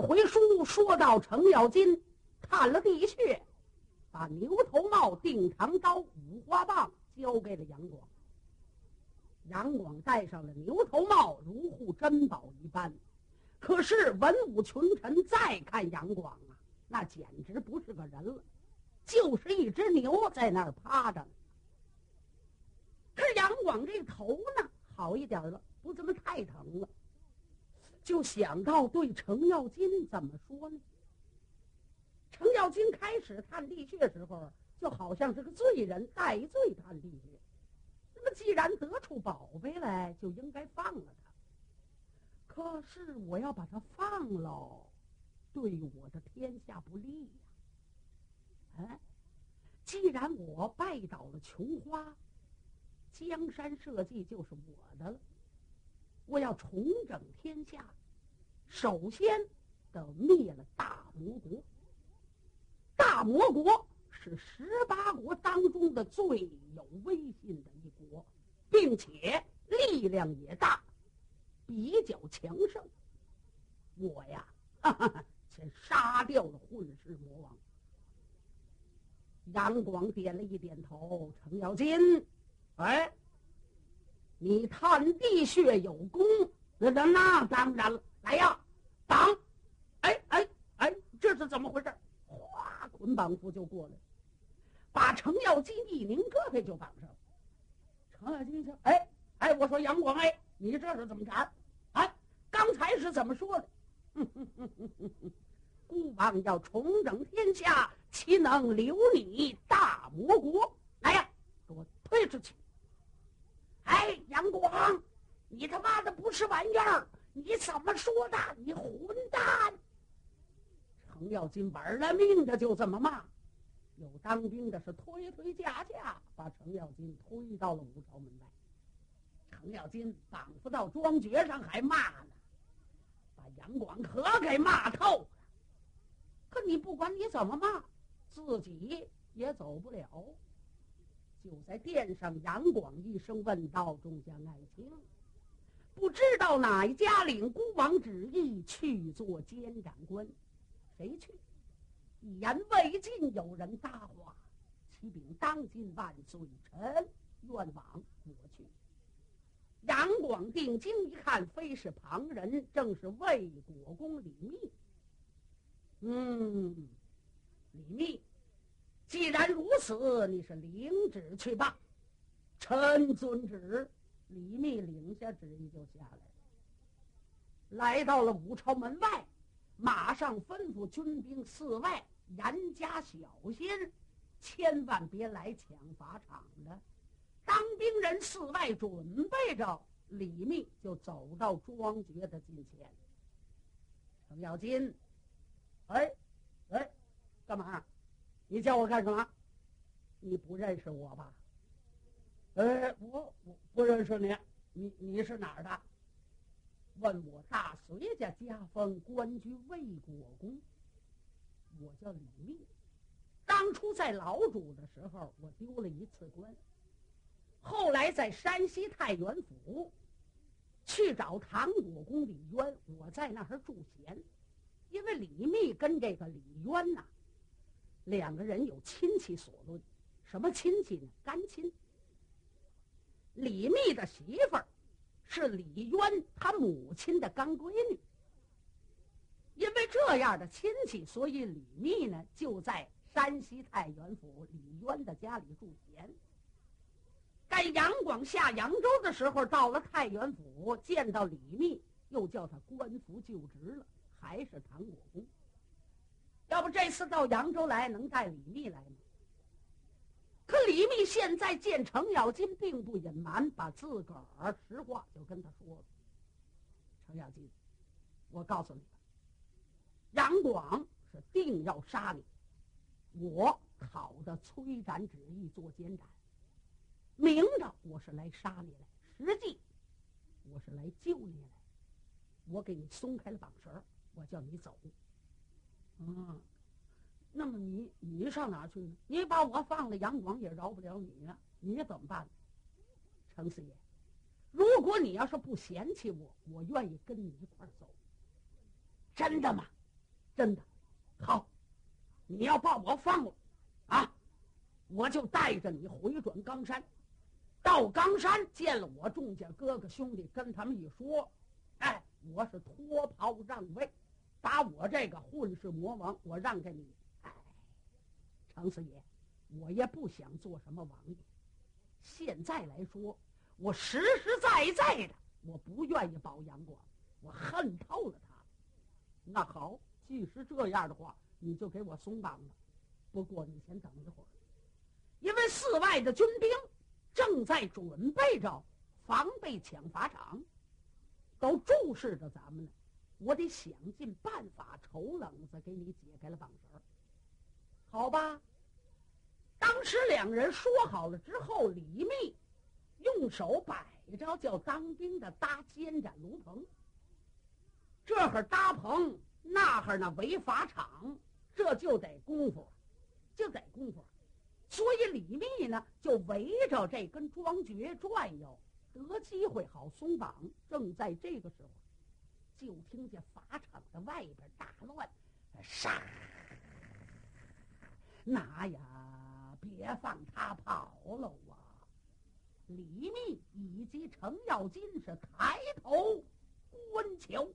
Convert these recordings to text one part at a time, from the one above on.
回书说到程咬金探了地穴，把牛头帽、定长刀、五花棒交给了杨广。杨广戴上了牛头帽，如护珍宝一般。可是文武群臣再看杨广啊，那简直不是个人了，就是一只牛在那儿趴着这。杨广这头呢，好一点了，不怎么太疼了。就想到对程咬金怎么说呢？程咬金开始探地穴时候，就好像是个罪人戴罪探地穴。那么既然得出宝贝来，就应该放了他。可是我要把他放了，对我的天下不利呀。哎，既然我拜倒了琼花，江山社稷就是我的了。我要重整天下，首先得灭了大魔国。大魔国是十八国当中的最有威信的一国，并且力量也大，比较强盛。我呀，哈哈，先杀掉了混世魔王。杨广点了一点头，程咬金，哎。你探地穴有功，那那那当然了。来呀，绑！哎哎哎，这是怎么回事？哗，捆绑夫就过来，把程咬金一拧胳膊就绑上了。程咬金说：“哎哎，我说杨广，哎，你这是怎么着？哎，刚才是怎么说的？孤王要重整天下，岂能留你大魔国？来呀，给我推出去！”哎，杨广，你他妈的不是玩意儿！你怎么说的？你混蛋！程咬金玩了命的就这么骂，有当兵的是推推架架，把程咬金推到了武朝门外。程咬金绑不到庄爵上还骂呢，把杨广可给骂透了。可你不管你怎么骂，自己也走不了。就在殿上，杨广一声问道：“众将爱卿，不知道哪一家领孤王旨意去做监斩官？谁去？”一言未尽，有人搭话：“启禀当今万岁臣，愿往我去。”杨广定睛一看，非是旁人，正是魏国公李密。嗯，李密。既然如此，你是领旨去吧。臣遵旨。李密领下旨意就下来了，来到了武朝门外，马上吩咐军兵四外严加小心，千万别来抢法场的。当兵人四外准备着，李密就走到庄爵的近前。程咬金，哎，哎，干嘛？你叫我干什么？你不认识我吧？呃，我我不认识你。你你是哪儿的？问我大隋家家风，官居魏国公。我叫李密。当初在老主的时候，我丢了一次官。后来在山西太原府去找唐国公李渊，我在那儿住闲。因为李密跟这个李渊呐。两个人有亲戚所论，什么亲戚呢？干亲。李密的媳妇儿是李渊他母亲的干闺女。因为这样的亲戚，所以李密呢就在山西太原府李渊的家里住闲。在杨广下扬州的时候，到了太原府，见到李密，又叫他官复就职了，还是唐国公。要不这次到扬州来，能带李密来吗？可李密现在见程咬金，并不隐瞒，把自个儿实话就跟他说了。程咬金，我告诉你，杨广是定要杀你，我讨的催斩旨意做监斩，明着我是来杀你来，实际我是来救你来。我给你松开了绑绳，我叫你走。啊，那么你你上哪去呢？你把我放了，杨广也饶不了你啊！你怎么办？程四爷，如果你要是不嫌弃我，我愿意跟你一块儿走。真的吗？真的，好，你要把我放了，啊，我就带着你回转冈山。到冈山见了我众家哥哥兄弟，跟他们一说，哎，我是脱袍让位，把我这个混世魔王我让给你。哎，程四爷，我也不想做什么王爷。现在来说，我实实在在的，我不愿意保杨广，我恨透了他。那好，既是这样的话，你就给我松绑了。不过你先等一会儿，因为寺外的军兵。正在准备着防备抢法场，都注视着咱们呢。我得想尽办法瞅冷子给你解开了绑绳好吧？当时两人说好了之后，李密用手摆着叫当兵的搭肩毡炉棚，这会儿搭棚，那会儿呢围法场，这就得功夫，就得功夫。所以李密呢，就围着这根桩橛转悠，得机会好松绑。正在这个时候，就听见法场的外边大乱，杀！那呀，别放他跑了啊！李密以及程咬金是抬头观瞧。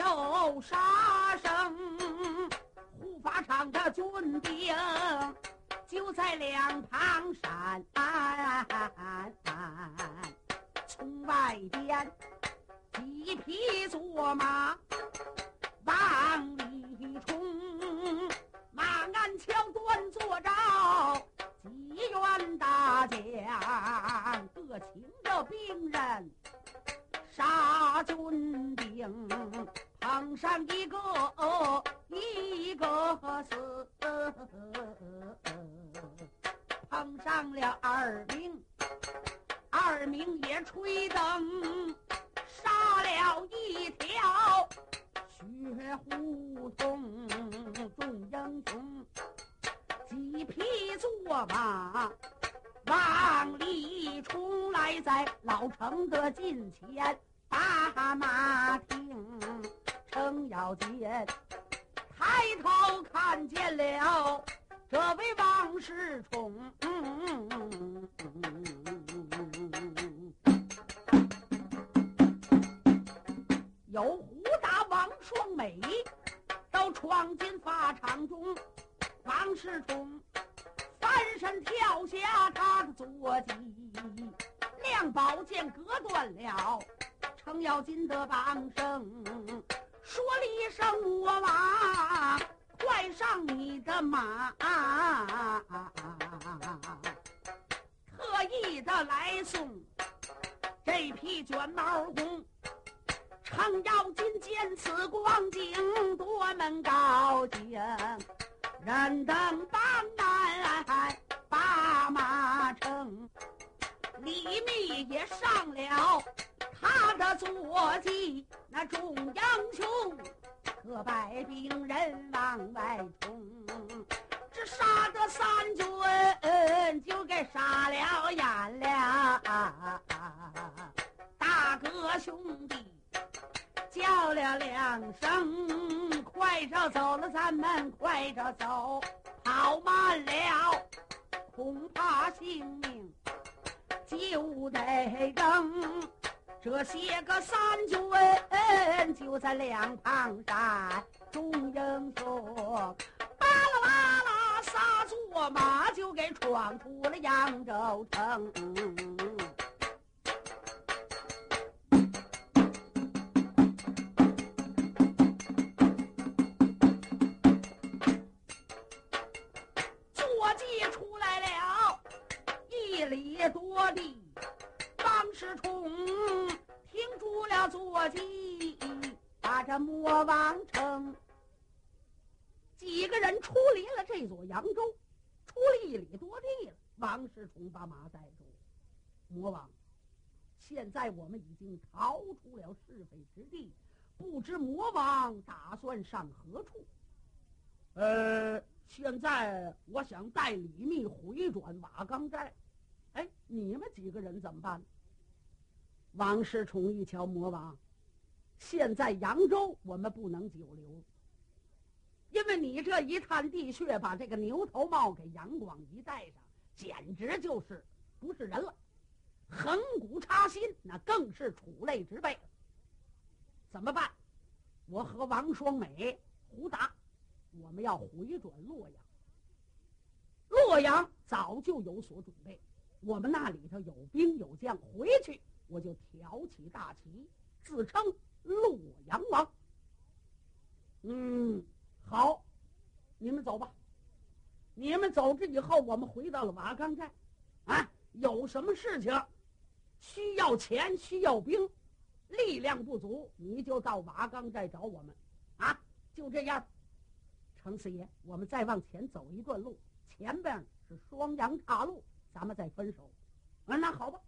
有杀声，护法场的军兵就在两旁闪。从外边几匹坐马，往里冲，马鞍枪端坐着，几员大将各请着兵人。杀军兵，碰上一个一个死，碰上了二名，二名也吹灯，杀了一条血胡同，众英雄，几匹坐马。浪里冲来，在老城的近前，打马听，程咬金抬头看见了这位王世充。有胡达、王双美都闯进法场中，王世充。翻身跳下他的坐骑，亮宝剑隔断了程咬金的绑绳，说了一声我娃，快上你的马，特意的来送这匹卷毛红。程咬金见此光景，多么高兴！人等把难把马乘，李密也上了他的坐骑。那众英雄各百兵人往外冲，只杀得三军就该杀了眼了。大哥兄弟。叫了两声，快着走了，咱们快着走，跑慢了，恐怕性命就得扔。这些个三军就在两旁站，众英说：巴拉拉拉，撒坐马就给闯出了扬州城。扬州，出了一里多地了。王世充把马带住，魔王，现在我们已经逃出了是非之地，不知魔王打算上何处？呃，现在我想带李密回转瓦岗寨。哎，你们几个人怎么办？王世充一瞧，魔王，现在扬州我们不能久留。因为你这一探地穴，把这个牛头帽给杨广一戴上，简直就是不是人了。横骨插心，那更是楚类之辈。怎么办？我和王双美、胡达，我们要回转洛阳。洛阳早就有所准备，我们那里头有兵有将，回去我就挑起大旗，自称洛阳王。嗯。好，你们走吧。你们走这以后，我们回到了瓦岗寨。啊，有什么事情需要钱、需要兵，力量不足，你就到瓦岗寨找我们。啊，就这样。程四爷，我们再往前走一段路，前边是双阳岔路，咱们再分手。啊，那好吧。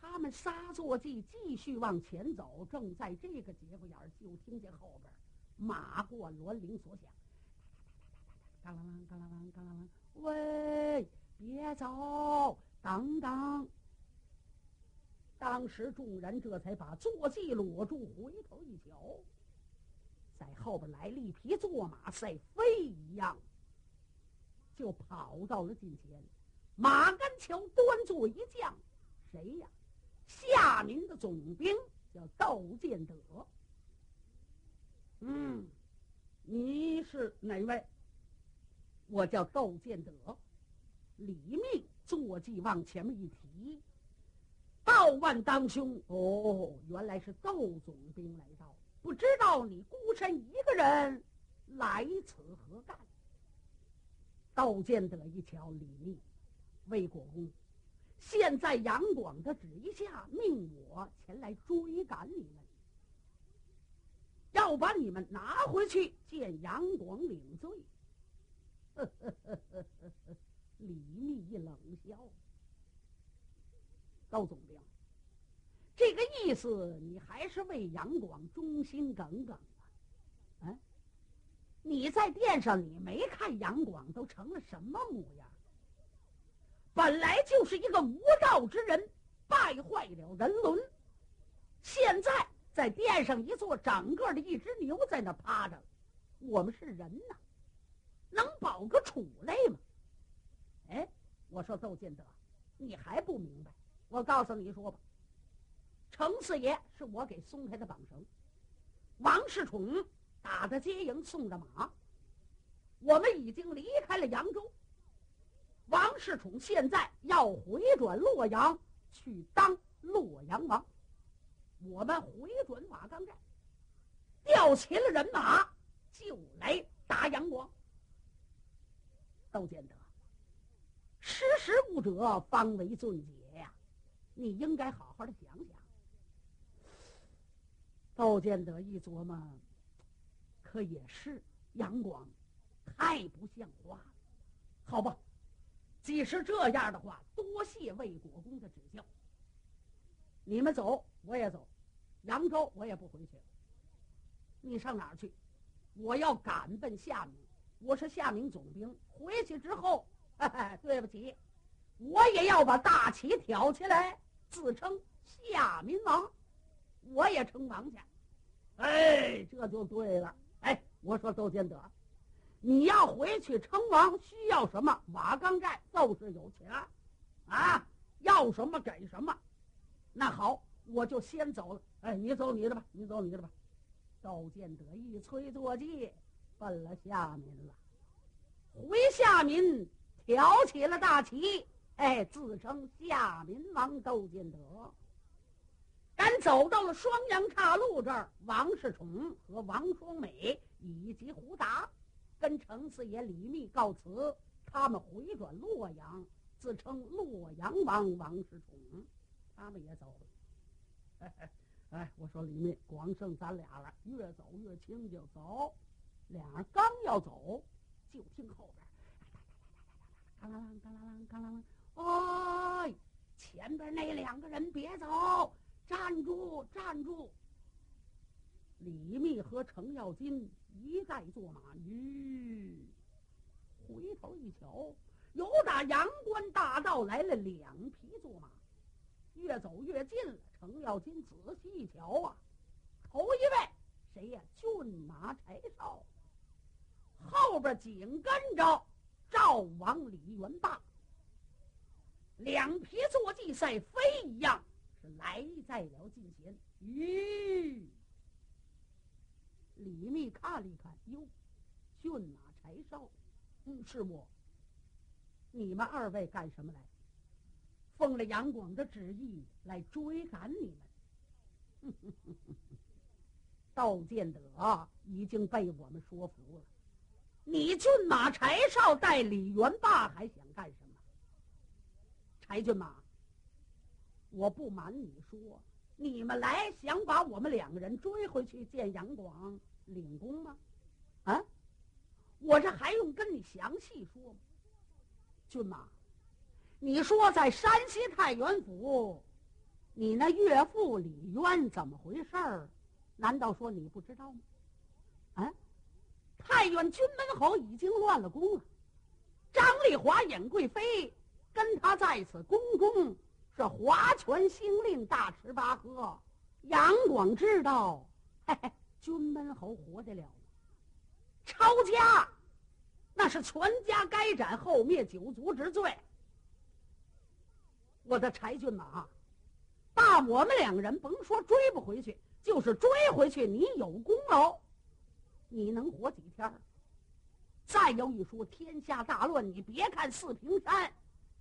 他们仨坐骑继续往前走，正在这个节骨眼儿，就听见后边。马过栾铃所响，嘎啦啷，嘎啦啷，嘎啦啷。喂，别走，等等。当时众人这才把坐骑裸住，回头一瞧，在后边来了一匹坐马，赛飞一样，就跑到了近前。马鞍桥端坐一将，谁呀？夏明的总兵叫窦建德。嗯，你是哪位？我叫窦建德。李密坐骑往前面一提，道万当兄，哦，原来是窦总兵来到，不知道你孤身一个人来此何干？窦建德一瞧，李密，魏国公，现在杨广的旨意下，命我前来追赶你们。要把你们拿回去见杨广领罪。李密一冷笑：“高总兵，这个意思你还是为杨广忠心耿耿啊？嗯，你在殿上你没看杨广都成了什么模样？本来就是一个无道之人，败坏了人伦，现在。”在殿上一坐，整个的一只牛在那趴着。我们是人呐，能保个楚类吗？哎，我说窦建德，你还不明白？我告诉你说吧，程四爷是我给松开的绑绳，王世充打的接营送的马，我们已经离开了扬州。王世充现在要回转洛阳去当洛阳王。我们回转瓦岗寨，调齐了人马，就来打杨广。窦建德，识时务者方为俊杰呀，你应该好好的想想。窦建德一琢磨，可也是杨广，太不像话了。好吧，既是这样的话，多谢魏国公的指教。你们走，我也走。扬州我也不回去了。你上哪儿去？我要赶奔夏明。我是夏明总兵。回去之后，哈哈对不起，我也要把大旗挑起来，自称夏明王。我也称王去。哎，这就对了。哎，我说窦建德，你要回去称王，需要什么？瓦岗寨就是有钱，啊，要什么给什么。那好，我就先走了。哎，你走你的吧，你走你的吧。窦建德一催坐骑，奔了下民了。回下民挑起了大旗，哎，自称夏民王窦建德。赶走到了双阳岔路这儿，王世充和王双美以及胡达，跟程四爷李密告辞，他们回转洛阳，自称洛阳王王世充，他们也走了。哎，我说李密，光剩咱俩了，越走越清静，走。俩人刚要走，就听后边，嘎啦啦，嘎啦啦，嘎啦啦，哎，前边那两个人别走。站住！站住！李密和程咬金一再坐马，吁，回头一瞧，有打阳关大道来了两匹坐马，越走越近了。程咬金仔细一瞧啊，头一位谁呀？骏马柴少，后边紧跟着赵王李元霸，两匹坐骑赛飞一样。是来在了近前，咦！李密看了一看，哟，骏马柴少，嗯，是我。你们二位干什么来？奉了杨广的旨意来追赶你们。窦建德已经被我们说服了。你骏马柴少带李元霸还想干什么？柴骏马。我不瞒你说，你们来想把我们两个人追回去见杨广领功吗？啊，我这还用跟你详细说吗？骏马，你说在山西太原府，你那岳父李渊怎么回事儿？难道说你不知道吗？啊，太原军门侯已经乱了宫了，张丽华、尹贵妃跟他在此宫中。是划拳兴令，大吃八喝。杨广知道，嘿嘿，军门侯活得了吗？抄家，那是全家该斩后灭九族之罪。我的柴骏马，爸，我们两个人甭说追不回去，就是追回去，你有功劳，你能活几天？再有一说，天下大乱，你别看四平山。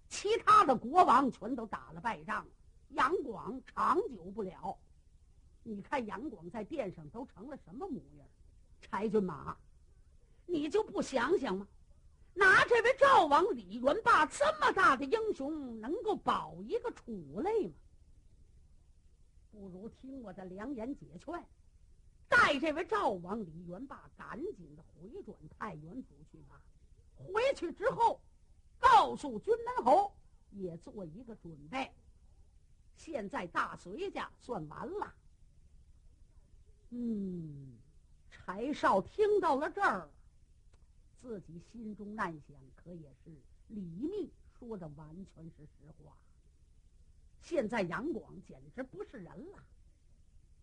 其他的国王全都打了败仗，杨广长久不了。你看杨广在殿上都成了什么模样？柴骏马，你就不想想吗？拿这位赵王李元霸这么大的英雄，能够保一个楚类吗？不如听我的良言解劝，带这位赵王李元霸赶紧的回转太原府去吧。回去之后。告诉君门侯，也做一个准备。现在大隋家算完了。嗯，柴少听到了这儿，自己心中暗想：可也是李密说的完全是实话。现在杨广简直不是人了。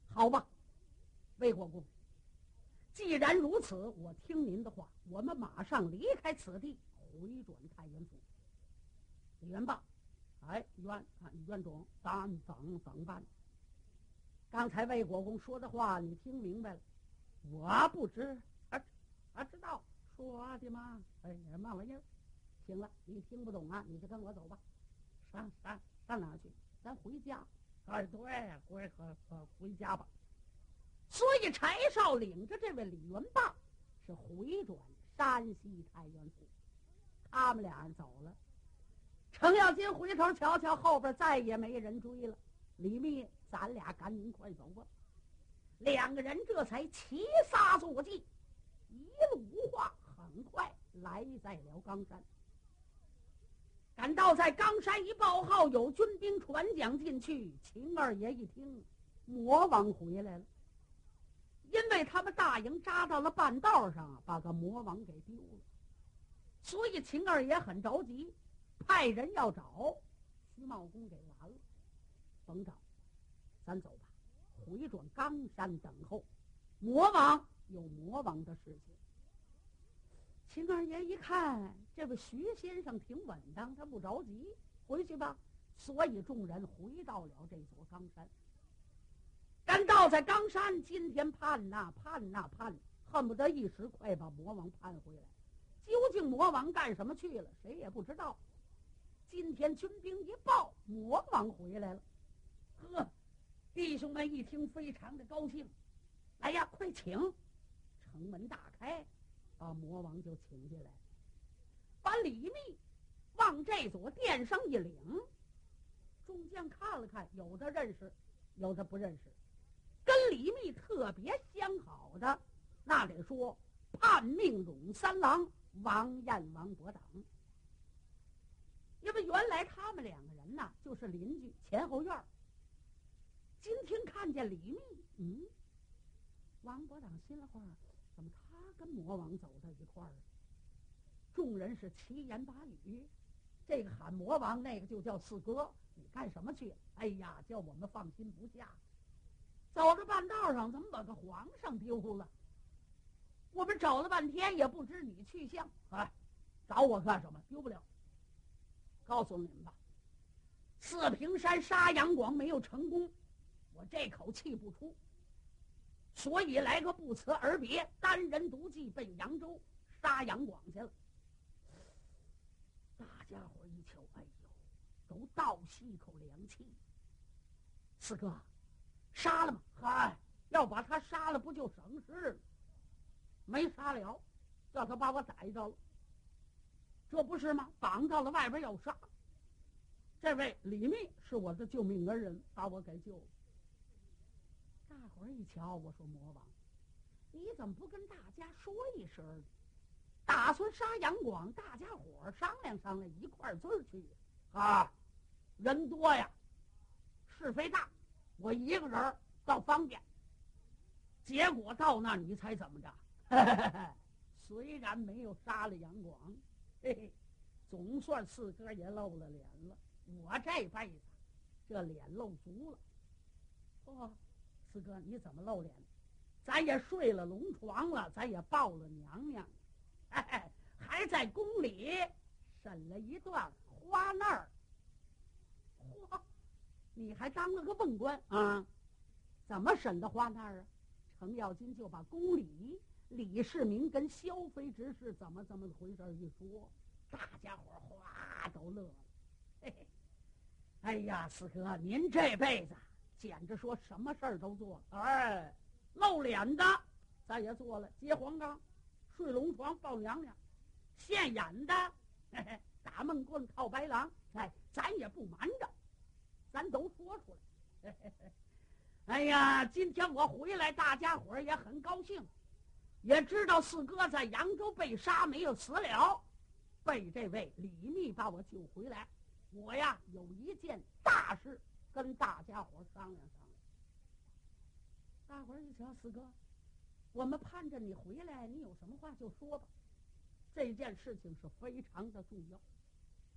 好吧，魏国公，既然如此，我听您的话，我们马上离开此地。回转太原府，李元霸，哎，元啊，元忠，咱怎怎办？刚才魏国公说的话，你听明白了？我不知，啊啊，知道说的吗？哎，嘛玩意儿？行了，你听不懂啊，你就跟我走吧。上上上哪去？咱回家。哎，对，回回回家吧。所以柴少领着这位李元霸是回转山西太原府。他们俩人走了，程咬金回头瞧瞧后边，再也没人追了。李密，咱俩赶紧快走吧。两个人这才齐撒坐骑，一路无话，很快来在了冈山。赶到在冈山一报号，有军兵传讲进去。秦二爷一听，魔王回来了，因为他们大营扎到了半道上，把个魔王给丢了。所以秦二爷很着急，派人要找徐茂公，给完了，甭找，咱走吧，回转冈山等候。魔王有魔王的事情。秦二爷一看，这个徐先生挺稳当，他不着急，回去吧。所以众人回到了这座冈山。赶到在冈山，今天盼呐盼呐盼，恨不得一时快把魔王盼回来。究竟魔王干什么去了？谁也不知道。今天军兵一报，魔王回来了。呵，弟兄们一听，非常的高兴。来呀，快请！城门大开，把魔王就请进来，把李密往这座殿上一领。众将看了看，有的认识，有的不认识。跟李密特别相好的，那得说叛命勇三郎王彦、王伯等。因为原来他们两个人呐，就是邻居，前后院今天看见李密，嗯，王伯党心里话，跟魔王走在一块儿？众人是七言八语，这个喊魔王，那个就叫四哥。你干什么去？哎呀，叫我们放心不下。走着半道上，怎么把个皇上丢了？我们找了半天也不知你去向。哎，找我干什么？丢不了。告诉你们吧，四平山杀杨广没有成功，我这口气不出，所以来个不辞而别，单人独骑奔扬州杀杨广去了。大家伙一瞧，哎呦，都倒吸一口凉气。四哥。杀了吗？嗨，要把他杀了，不就省事了？没杀了，叫他把我逮着了，这不是吗？绑到了外边要杀。这位李密是我的救命恩人，把我给救了。我一瞧，我说魔王，你怎么不跟大家说一声？打算杀杨广，大家伙商量商量，一块儿儿去啊！人多呀，是非大。我一个人倒方便，结果到那儿你猜怎么着？虽然没有杀了杨广，嘿嘿，总算四哥也露了脸了。我这辈子这脸露足了。哦，四哥你怎么露脸？咱也睡了龙床了，咱也抱了娘娘，还在宫里审了一段花那儿。嚯！你还当了个问官啊？怎么审的花那儿啊？程咬金就把宫里李世民跟萧妃之事怎么怎么回事一说，大家伙哗都乐了。嘿嘿，哎呀，四哥，您这辈子简直说什么事儿都做了。哎，露脸的咱也做了，接黄冈、睡龙床、抱娘娘；现眼的嘿嘿打闷棍、套白狼。哎，咱也不瞒着。咱都说出来。嘿嘿哎呀，今天我回来，大家伙儿也很高兴，也知道四哥在扬州被杀没有死了，被这位李密把我救回来。我呀有一件大事跟大家伙商量商量。大伙儿一瞧，四哥，我们盼着你回来，你有什么话就说吧。这件事情是非常的重要。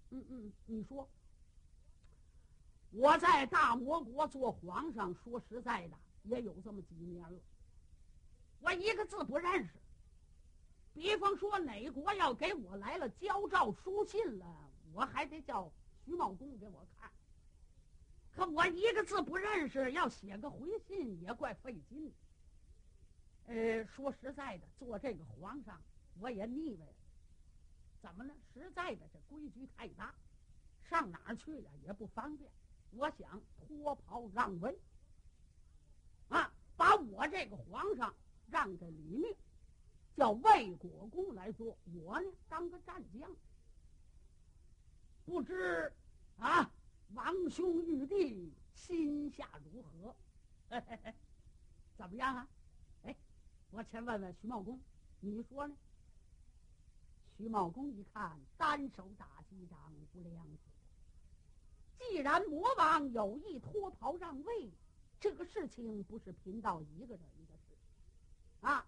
嗯嗯，你说。我在大魔国做皇上，说实在的，也有这么几年了。我一个字不认识。比方说，哪国要给我来了交诏书信了，我还得叫徐茂公给我看。可我一个字不认识，要写个回信也怪费劲。呃，说实在的，做这个皇上我也腻歪了。怎么呢？实在的，这规矩太大，上哪儿去呀也不方便。我想脱袍让位，啊，把我这个皇上让给李密，叫魏国公来做，我呢当个战将。不知啊，王兄玉帝心下如何？怎么样啊？哎，我先问问徐茂公，你说呢？徐茂公一看，单手打击掌，不良。既然魔王有意脱袍让位，这个事情不是贫道一个人的事，啊！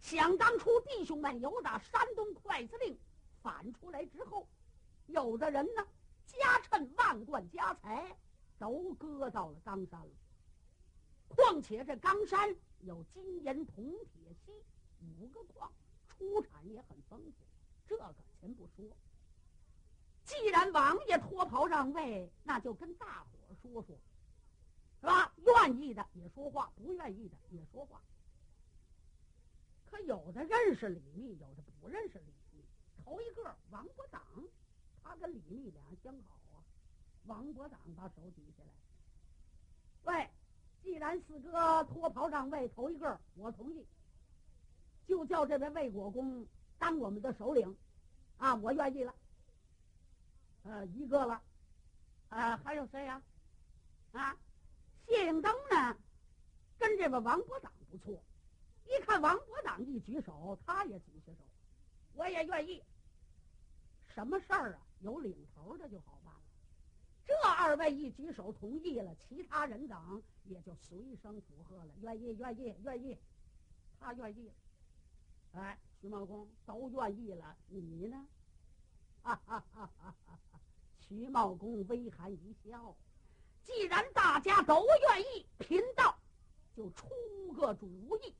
想当初弟兄们有打山东筷子令反出来之后，有的人呢家趁万贯家财都搁到了冈山了。况且这冈山有金银铜铁锡五个矿，出产也很丰富，这个先不说。既然王爷脱袍让位，那就跟大伙说说，是吧？愿意的也说话，不愿意的也说话。可有的认识李密，有的不认识李密。头一个王伯党，他跟李密俩相好啊。王伯党把手举起来，喂，既然四哥脱袍让位，头一个我同意，就叫这位魏国公当我们的首领，啊，我愿意了。呃，一个了，啊，还有谁呀？啊，谢应登呢？跟这个王伯党不错，一看王伯党一举手，他也举起手，我也愿意。什么事儿啊？有领头的就好办了。这二位一举手同意了，其他人等也就随声附和了，愿意，愿意，愿意。他愿意。哎，徐茂公都愿意了，你呢？哈哈哈哈！徐茂公微含一笑，既然大家都愿意，贫道就出个主意。